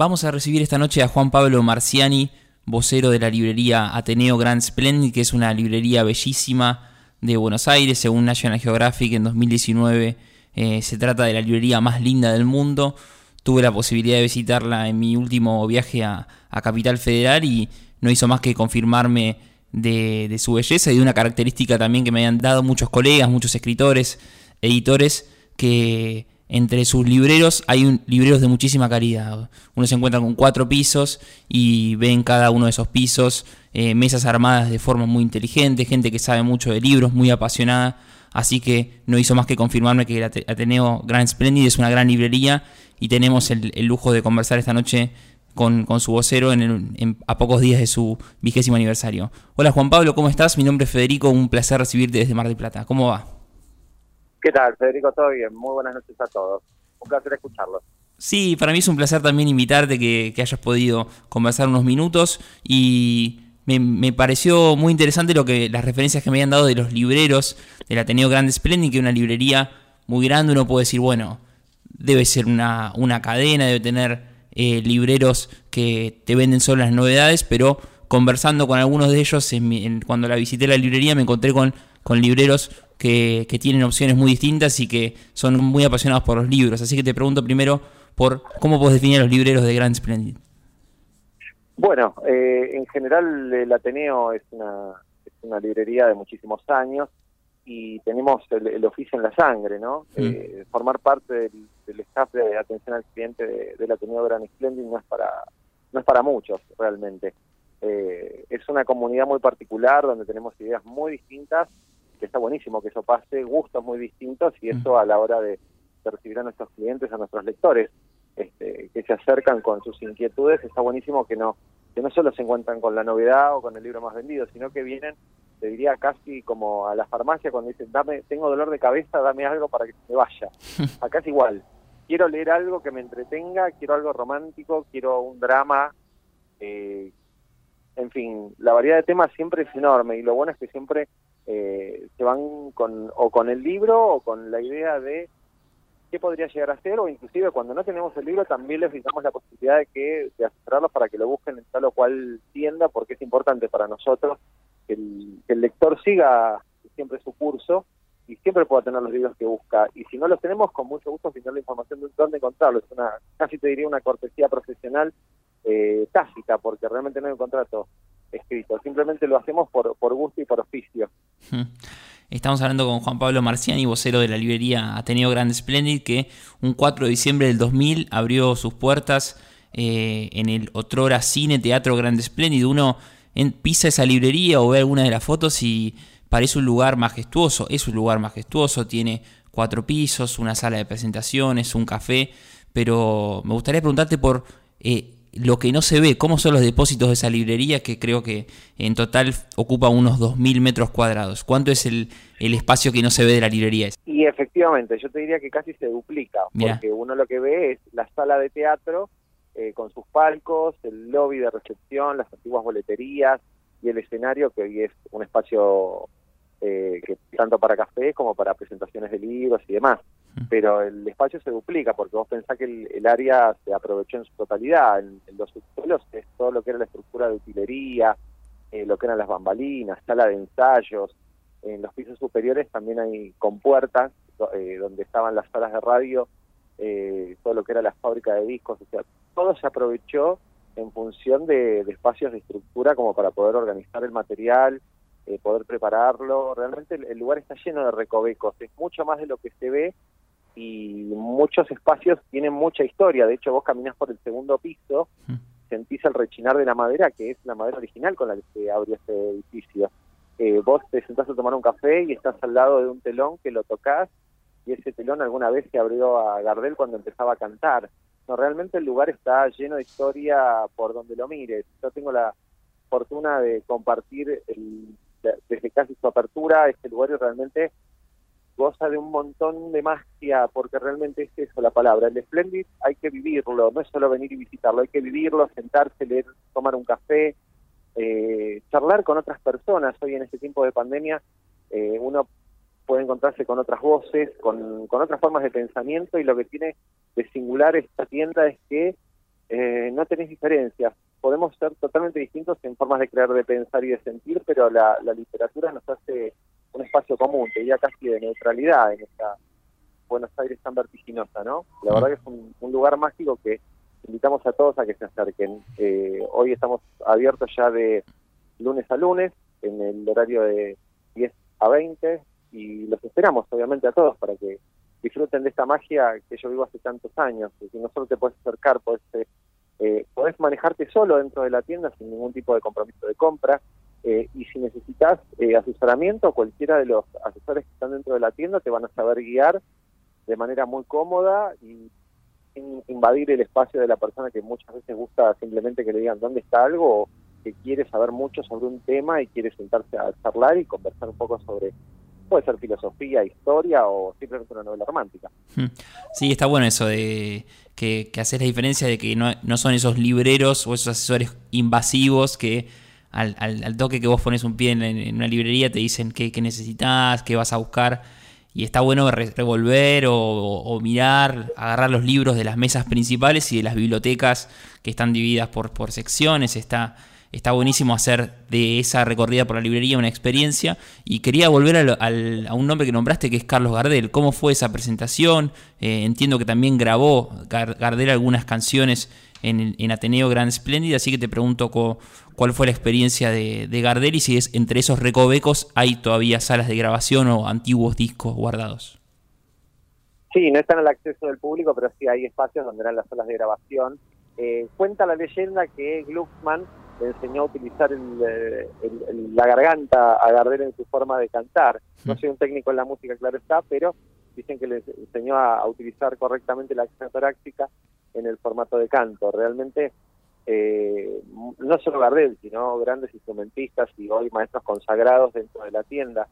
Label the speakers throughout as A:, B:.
A: Vamos a recibir esta noche a Juan Pablo Marciani, vocero de la librería Ateneo Grand Splendid, que es una librería bellísima de Buenos Aires, según National Geographic en 2019. Eh, se trata de la librería más linda del mundo. Tuve la posibilidad de visitarla en mi último viaje a, Capital Federal y no hizo más que confirmarme de, de, su belleza y de una característica también que me habían dado muchos colegas, muchos escritores, editores, que entre sus libreros hay libreros de muchísima calidad. Uno se encuentra con cuatro pisos y ve en cada uno de esos pisos eh, mesas armadas de forma muy inteligente, gente que sabe mucho de libros, muy apasionada. Así que no hizo más que confirmarme que el Ateneo Grand Splendid es una gran librería y tenemos el, lujo de conversar esta noche con, su vocero en a pocos días de su vigésimo aniversario. Hola Juan Pablo, ¿cómo estás? Mi nombre es Federico, un placer recibirte desde Mar del Plata. ¿Cómo va?
B: ¿Qué tal, Federico? ¿Todo bien? Muy buenas noches a todos. Un placer escucharlos.
A: Sí, para mí es un placer también invitarte, que, hayas podido conversar unos minutos y me, pareció muy interesante lo que las referencias que me habían dado de los libreros del Ateneo Grande Splendid, que es una librería muy grande, uno puede decir, bueno, debe ser una, una cadena, debe tener eh, libreros que te venden solo las novedades, pero conversando con algunos de ellos, cuando la visité la librería me encontré con, con libreros que, tienen opciones muy distintas y que son muy apasionados por los libros. Así que te pregunto primero por cómo puedes definir a los libreros de Grand Splendid.
B: Bueno, eh, en general el Ateneo es una, es una librería de muchísimos años y tenemos el, oficio en la sangre, ¿no? Mm. Eh, formar parte del, staff de atención al cliente del Ateneo Grand Splendid no es para no es para muchos realmente. Eh, es una comunidad muy particular donde tenemos ideas muy distintas que está buenísimo que eso pase, gustos muy distintos y eso a la hora de, recibir a nuestros clientes, a nuestros lectores, este, que se acercan con sus inquietudes, está buenísimo que no que no solo se encuentran con la novedad o con el libro más vendido, sino que vienen, te diría casi como a la farmacia cuando dicen, dame, tengo dolor de cabeza, dame algo para que se me vaya. Acá es igual, quiero leer algo que me entretenga, quiero algo romántico, quiero un drama, eh, en fin, la variedad de temas siempre es enorme y lo bueno es que siempre eh, se van con, o con el libro o con la idea de qué podría llegar a ser o inclusive cuando no tenemos el libro también les damos la posibilidad de que de asesorarlos para que lo busquen en tal o cual tienda porque es importante para nosotros que el, lector siga siempre su curso y siempre pueda tener los libros que busca. Y si no los tenemos con mucho gusto tener la información de dónde encontrarlos es una casi te diría una cortesía profesional eh, tácita porque realmente no hay un contrato escrito, simplemente lo hacemos por, por gusto y por oficio.
A: Estamos hablando con Juan Pablo Marciani, vocero de la librería Ateneo Grande Splendid, que un 4 de diciembre del 2000 abrió sus puertas eh, en el otrora Cine Teatro Grande Splendid. Uno en, pisa esa librería o ve alguna de las fotos y parece un lugar majestuoso. Es un lugar majestuoso, tiene cuatro pisos, una sala de presentaciones, un café. Pero me gustaría preguntarte por eh, lo que no se ve, cómo son los depósitos de esa librería, que creo que en total ocupa unos 2.000 metros cuadrados. ¿Cuánto es el, el espacio que no se ve de la librería?
B: Y efectivamente, yo te diría que casi se duplica, porque uno lo que ve es la sala de teatro eh, con sus palcos, el lobby de recepción, las antiguas boleterías y el escenario, que hoy es un espacio eh, que tanto para café como para presentaciones de libros y demás pero el espacio se duplica porque vos pensás que el, área se aprovechó en su totalidad. En, los subsuelos es todo lo que era la estructura de utilería, eh, lo que eran las bambalinas, sala de ensayos. En los pisos superiores también hay compuertas eh, donde estaban las salas de radio, eh, todo lo que era la fábrica de discos. O sea, todo se aprovechó en función de, espacios de estructura como para poder organizar el material, poder prepararlo. Realmente el, lugar está lleno de recovecos, es mucho más de lo que se ve y muchos espacios tienen mucha historia. De hecho, vos caminás por el segundo piso, mm. sentís el rechinar de la madera, que es la madera original con la que se abrió este edificio. Eh, vos te sentás a tomar un café y estás al lado de un telón que lo tocas y ese telón alguna vez se abrió a Gardel cuando empezaba a cantar. No, realmente el lugar está lleno de historia por donde lo mires. Yo tengo la fortuna de compartir desde casi su apertura este lugar realmente goza de un montón de magia, porque realmente es eso la palabra. El Splendid hay que vivirlo, no es solo venir y visitarlo, hay que vivirlo, sentarse, leer, tomar un café, eh, charlar con otras personas. Hoy en este tiempo de pandemia eh, uno puede encontrarse con otras voces, con, con otras formas de pensamiento y lo que tiene de singular esta tienda es que eh, no tenés diferencias. Podemos ser totalmente distintos en formas de crear, de pensar y de sentir, pero la, literatura nos hace un espacio común, te diría casi de neutralidad en esta Buenos Aires tan vertiginosa, ¿no? La verdad que es un, lugar mágico que invitamos a todos a que se acerquen. Eh, hoy estamos abiertos ya de lunes a lunes, en el horario de 10 a 20, y los esperamos, obviamente, a todos para que disfruten de esta magia que yo vivo hace tantos años, que no solo te puedes acercar, puedes, eh, podés manejarte solo dentro de la tienda sin ningún tipo de compromiso de compra, eh, y si necesitas eh, asesoramiento, cualquiera de los asesores que están dentro de la tienda te van a saber guiar de manera muy cómoda y sin invadir el espacio de la persona que muchas veces gusta simplemente que le digan dónde está algo o que quiere saber mucho sobre un tema y quiere sentarse a charlar y conversar un poco sobre puede ser filosofía, historia o simplemente una novela romántica. Hmm.
A: Sí, está bueno eso de que, que haces la diferencia de que no, no, son esos libreros o esos asesores invasivos que al, toque que vos pones un pie en, una librería te dicen qué, qué, necesitas, qué vas a buscar. Y está bueno revolver o, o, mirar, agarrar los libros de las mesas principales y de las bibliotecas que están divididas por, por secciones. Está, está buenísimo hacer de esa recorrida por la librería una experiencia. Y quería volver a un nombre que nombraste, que es Carlos Gardel. ¿Cómo fue esa presentación? Eh, entiendo que también grabó Gardel algunas canciones en, Ateneo Gran Splendid, así que te pregunto cuál fue la experiencia de, Gardel y si es entre esos recovecos hay todavía salas de grabación o antiguos discos guardados.
B: Sí, no están al acceso del público, pero sí hay espacios donde eran las salas de grabación. Eh, cuenta la leyenda que Glucksmann le enseñó a utilizar eh, la garganta a Gardel en su forma de cantar. No soy un técnico en la música, claro está, pero dicen que le enseñó a, utilizar correctamente la acción torácica en el formato de canto. Realmente, eh, no solo Gardel, sino grandes instrumentistas y hoy maestros consagrados dentro de la tienda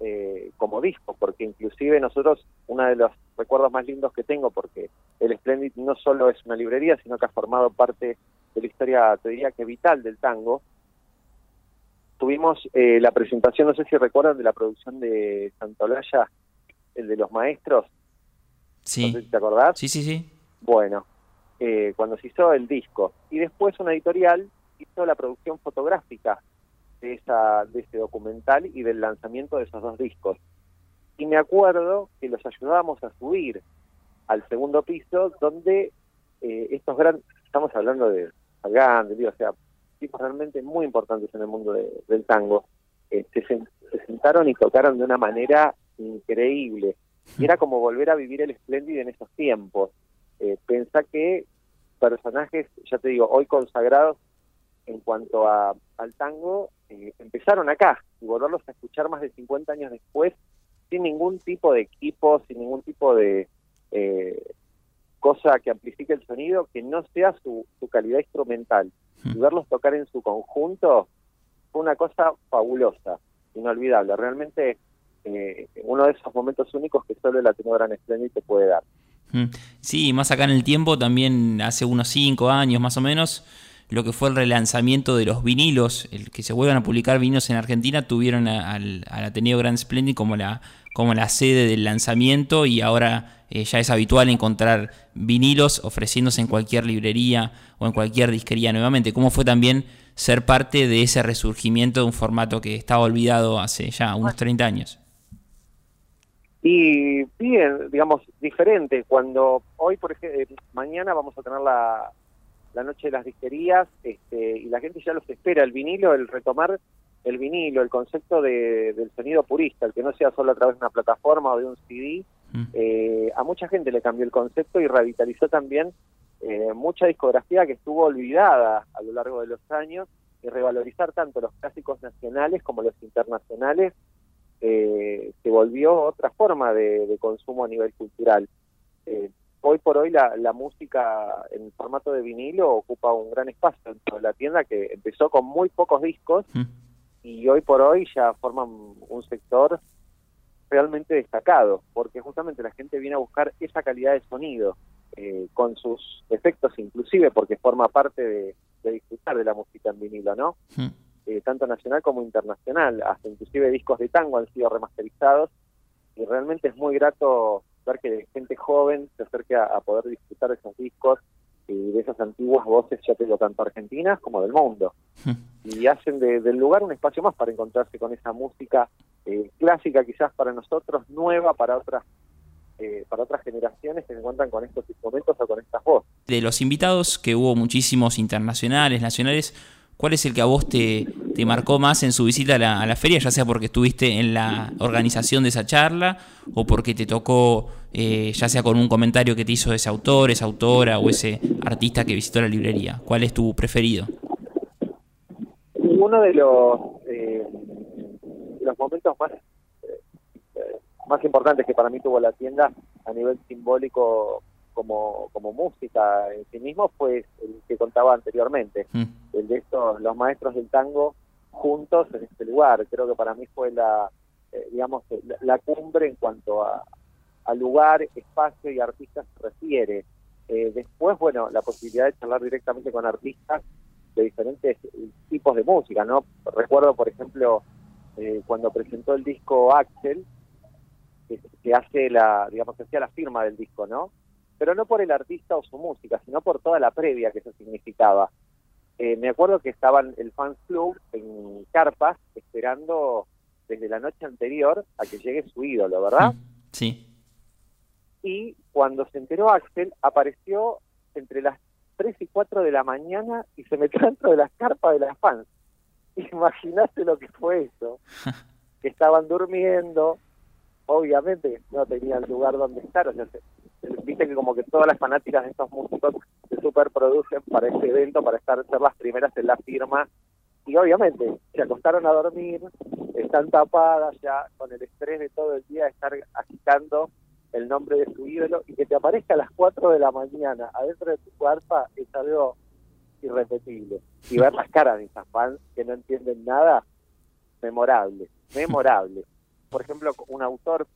B: eh, como disco, porque inclusive nosotros, uno de los recuerdos más lindos que tengo, porque el Splendid no solo es una librería, sino que ha formado parte de la historia, te diría que vital del tango. Tuvimos eh, la presentación, no sé si recuerdan, de la producción de Santolaya, el de los maestros.
A: Sí.
B: ¿Te acordás?
A: Sí, sí, sí.
B: Bueno, eh, cuando se hizo el disco. Y después una editorial hizo la producción fotográfica de, esa, de ese documental y del lanzamiento de esos dos discos. Y me acuerdo que los ayudábamos a subir al segundo piso, donde eh, estos grandes, estamos hablando de Salgán, o sea, tipos realmente muy importantes en el mundo del tango, eh, se, sentaron y tocaron de una manera increíble. Y era como volver a vivir el espléndido en esos tiempos. Eh, pensá que personajes, ya te digo, hoy consagrados en cuanto a, al tango, eh, empezaron acá y volverlos a escuchar más de 50 años después sin ningún tipo de equipo, sin ningún tipo de eh, cosa que amplifique el sonido, que no sea su, su calidad instrumental. Y verlos tocar en su conjunto fue una cosa fabulosa, inolvidable. Realmente eh, uno de esos momentos únicos que solo el Ateneo Gran Splendid te puede dar.
A: Sí, más acá en el tiempo, también hace unos 5 años más o menos, lo que fue el relanzamiento de los vinilos, el que se vuelvan a publicar vinilos en Argentina, tuvieron al, Ateneo Grand Splendid como la, como la sede del lanzamiento y ahora eh, ya es habitual encontrar vinilos ofreciéndose en cualquier librería o en cualquier disquería nuevamente. ¿Cómo fue también ser parte de ese resurgimiento de un formato que estaba olvidado hace ya unos 30 años?
B: Y bien, digamos, diferente. Cuando hoy, por ejemplo, eh, mañana vamos a tener la, la noche de las disquerías este, y la gente ya los espera, el vinilo, el retomar el vinilo, el concepto de, del sonido purista, el que no sea solo a través de una plataforma o de un CD, mm. eh, a mucha gente le cambió el concepto y revitalizó también eh, mucha discografía que estuvo olvidada a lo largo de los años y revalorizar tanto los clásicos nacionales como los internacionales eh, se volvió otra forma de, consumo a nivel cultural. Eh, hoy por hoy la, música en formato de vinilo ocupa un gran espacio dentro de la tienda que empezó con muy pocos discos mm. y hoy por hoy ya forman un sector realmente destacado, porque justamente la gente viene a buscar esa calidad de sonido, eh, con sus efectos inclusive, porque forma parte de, disfrutar de la música en vinilo, ¿no? Mm. Eh, tanto nacional como internacional, hasta inclusive discos de tango han sido remasterizados y realmente es muy grato ver que gente joven se acerque a, poder disfrutar de esos discos de esas antiguas voces, ya tengo tanto argentinas como del mundo. Y hacen del lugar un espacio más para encontrarse con esa música eh, clásica quizás para nosotros, nueva para otras eh, para otras generaciones que se encuentran con estos instrumentos o con estas voces.
A: De los invitados, que hubo muchísimos internacionales, nacionales, ¿cuál es el que a vos te, te marcó más en su visita a la, a la, feria, ya sea porque estuviste en la organización de esa charla o porque te tocó, eh, ya sea con un comentario que te hizo ese autor, esa autora o ese artista que visitó la librería? ¿Cuál es tu preferido?
B: Uno de los, eh, los momentos más más importantes que para mí tuvo la tienda a nivel simbólico como, como música en sí mismo fue el que contaba anteriormente, mm. el de estos, los maestros del tango juntos en este lugar. Creo que para mí fue la, eh, digamos, la, cumbre en cuanto a, lugar, espacio y artistas se refiere. Eh, después, bueno, la posibilidad de charlar directamente con artistas de diferentes tipos de música, ¿no? Recuerdo, por ejemplo, eh, cuando presentó el disco Axel, que, hace la, digamos, que hacía la firma del disco, ¿no? Pero no por el artista o su música, sino por toda la previa que eso significaba. Eh, me acuerdo que estaban el fans club en carpas esperando desde la noche anterior a que llegue su ídolo, ¿verdad? Mm,
A: sí.
B: Y cuando se enteró Axel, apareció entre las 3 y 4 de la mañana y se metió dentro de las carpas de las fans. Imaginaste lo que fue eso. que estaban durmiendo, obviamente no tenían lugar donde estar, o sea, viste que como que todas las fanáticas de estos músicos se superproducen para este evento, para estar ser las primeras en la firma, y obviamente se acostaron a dormir, están tapadas ya con el estrés de todo el día de estar agitando el nombre de su ídolo y que te aparezca a las 4 de la mañana adentro de tu cuerpo es algo irrepetible. Y ver las caras de esas fans que no entienden nada, memorable, memorable por ejemplo, un autor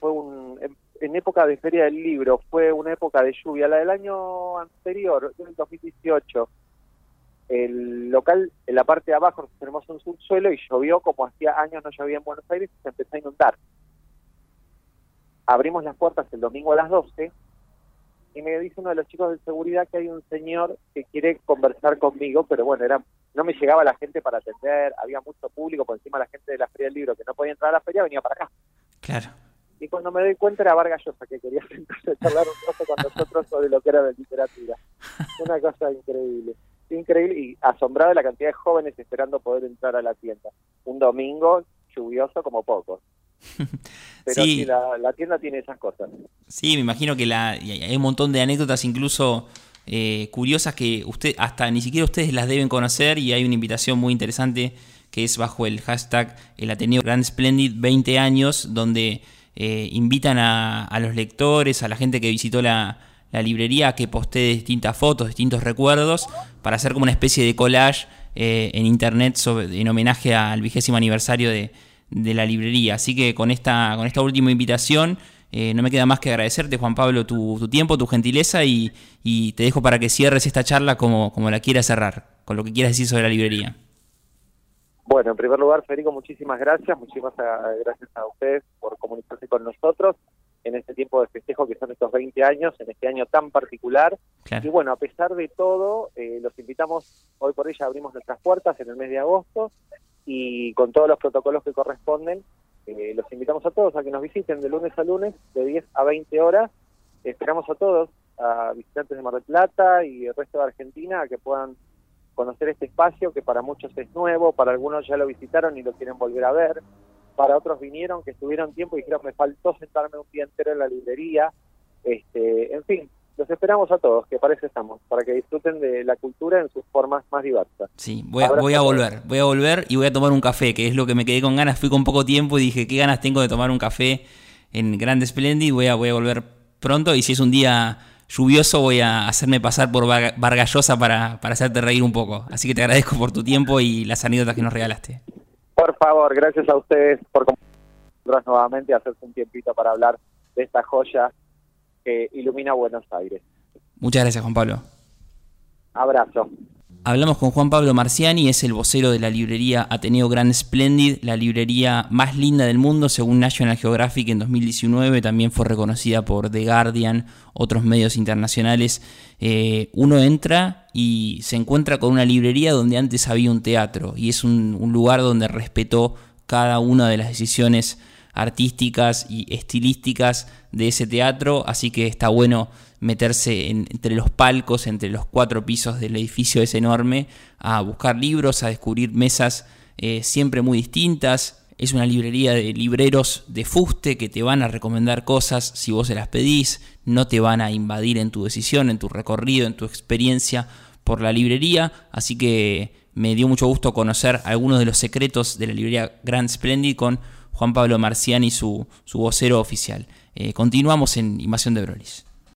B: fue un en, época de feria del libro, fue una época de lluvia, la del año anterior, en el 2018. El local, en la parte de abajo, tenemos un subsuelo y llovió como hacía años no llovía en Buenos Aires y se empezó a inundar. Abrimos las puertas el domingo a las 12 y me dice uno de los chicos de seguridad que hay un señor que quiere conversar conmigo, pero bueno, era no me llegaba la gente para atender, había mucho público, por encima la gente de la Feria del Libro que no podía entrar a la feria venía para acá.
A: Claro.
B: Y cuando me doy cuenta era Vargas Llosa, que quería sentarse a charlar un poco con nosotros sobre lo que era de literatura. Una cosa increíble. Increíble y asombrada de la cantidad de jóvenes esperando poder entrar a la tienda. Un domingo lluvioso como pocos. Pero sí, la, tienda tiene esas cosas.
A: Sí, me imagino que la, hay un montón de anécdotas incluso eh, curiosas que usted hasta ni siquiera ustedes las deben conocer y hay una invitación muy interesante que es bajo el hashtag el Ateneo Grand Splendid 20 años donde eh, invitan a, los lectores, a la gente que visitó la, librería a que postee distintas fotos, distintos recuerdos para hacer como una especie de collage eh, en internet en homenaje al vigésimo aniversario de, de la librería. Así que con esta, con esta última invitación eh, no me queda más que agradecerte, Juan Pablo, tu, tiempo, tu gentileza y, te dejo para que cierres esta charla como, como la quieras cerrar, con lo que quieras decir sobre la librería.
B: Bueno, en primer lugar, Federico, muchísimas gracias. Muchísimas gracias a ustedes por comunicarse con nosotros en este tiempo de festejo que son estos 20 años, en este año tan particular. Y bueno, a pesar de todo, eh, los invitamos, hoy por ella abrimos nuestras puertas en el mes de agosto y con todos los protocolos que corresponden eh, los invitamos a todos a que nos visiten de lunes a lunes, de 10 a 20 horas. Esperamos a todos, a visitantes de Mar del Plata y el resto de Argentina, a que puedan conocer este espacio que para muchos es nuevo, para algunos ya lo visitaron y lo quieren volver a ver, para otros vinieron que estuvieron tiempo y dijeron me faltó sentarme un día entero en la librería, este, en fin, los esperamos a todos, que parece estamos, para que disfruten de la cultura en sus formas más diversas.
A: Sí, voy a, voy a volver, voy a volver y voy a tomar un café, que es lo que me quedé con ganas. Fui con poco tiempo y dije, qué ganas tengo de tomar un café en Grande Splendid. Voy a, voy a volver pronto y si es un día lluvioso voy a hacerme pasar por Vargallosa para, para hacerte reír un poco. Así que te agradezco por tu tiempo y las anécdotas que nos regalaste.
B: Por favor, gracias a ustedes por nuevamente hacerse un tiempito para hablar de esta joya que ilumina Buenos Aires.
A: Muchas gracias, Juan Pablo.
B: Abrazo.
A: Hablamos con Juan Pablo Marciani, es el vocero de la librería Ateneo Grand Splendid, la librería más linda del mundo según National Geographic en 2019, también fue reconocida por The Guardian, otros medios internacionales. Eh, uno entra y se encuentra con una librería donde antes había un teatro y es un, un lugar donde respetó cada una de las decisiones artísticas y estilísticas de ese teatro, así que está bueno meterse entre los palcos, entre los cuatro pisos del edificio es enorme, a buscar libros, a descubrir mesas eh, siempre muy distintas. Es una librería de libreros de fuste que te van a recomendar cosas si vos se las pedís, no te van a invadir en tu decisión, en tu recorrido, en tu experiencia por la librería, así que me dio mucho gusto conocer algunos de los secretos de la librería Grand Splendid con Juan Pablo Marciani, su, su vocero oficial. Eh, continuamos en Invasión de Brolis.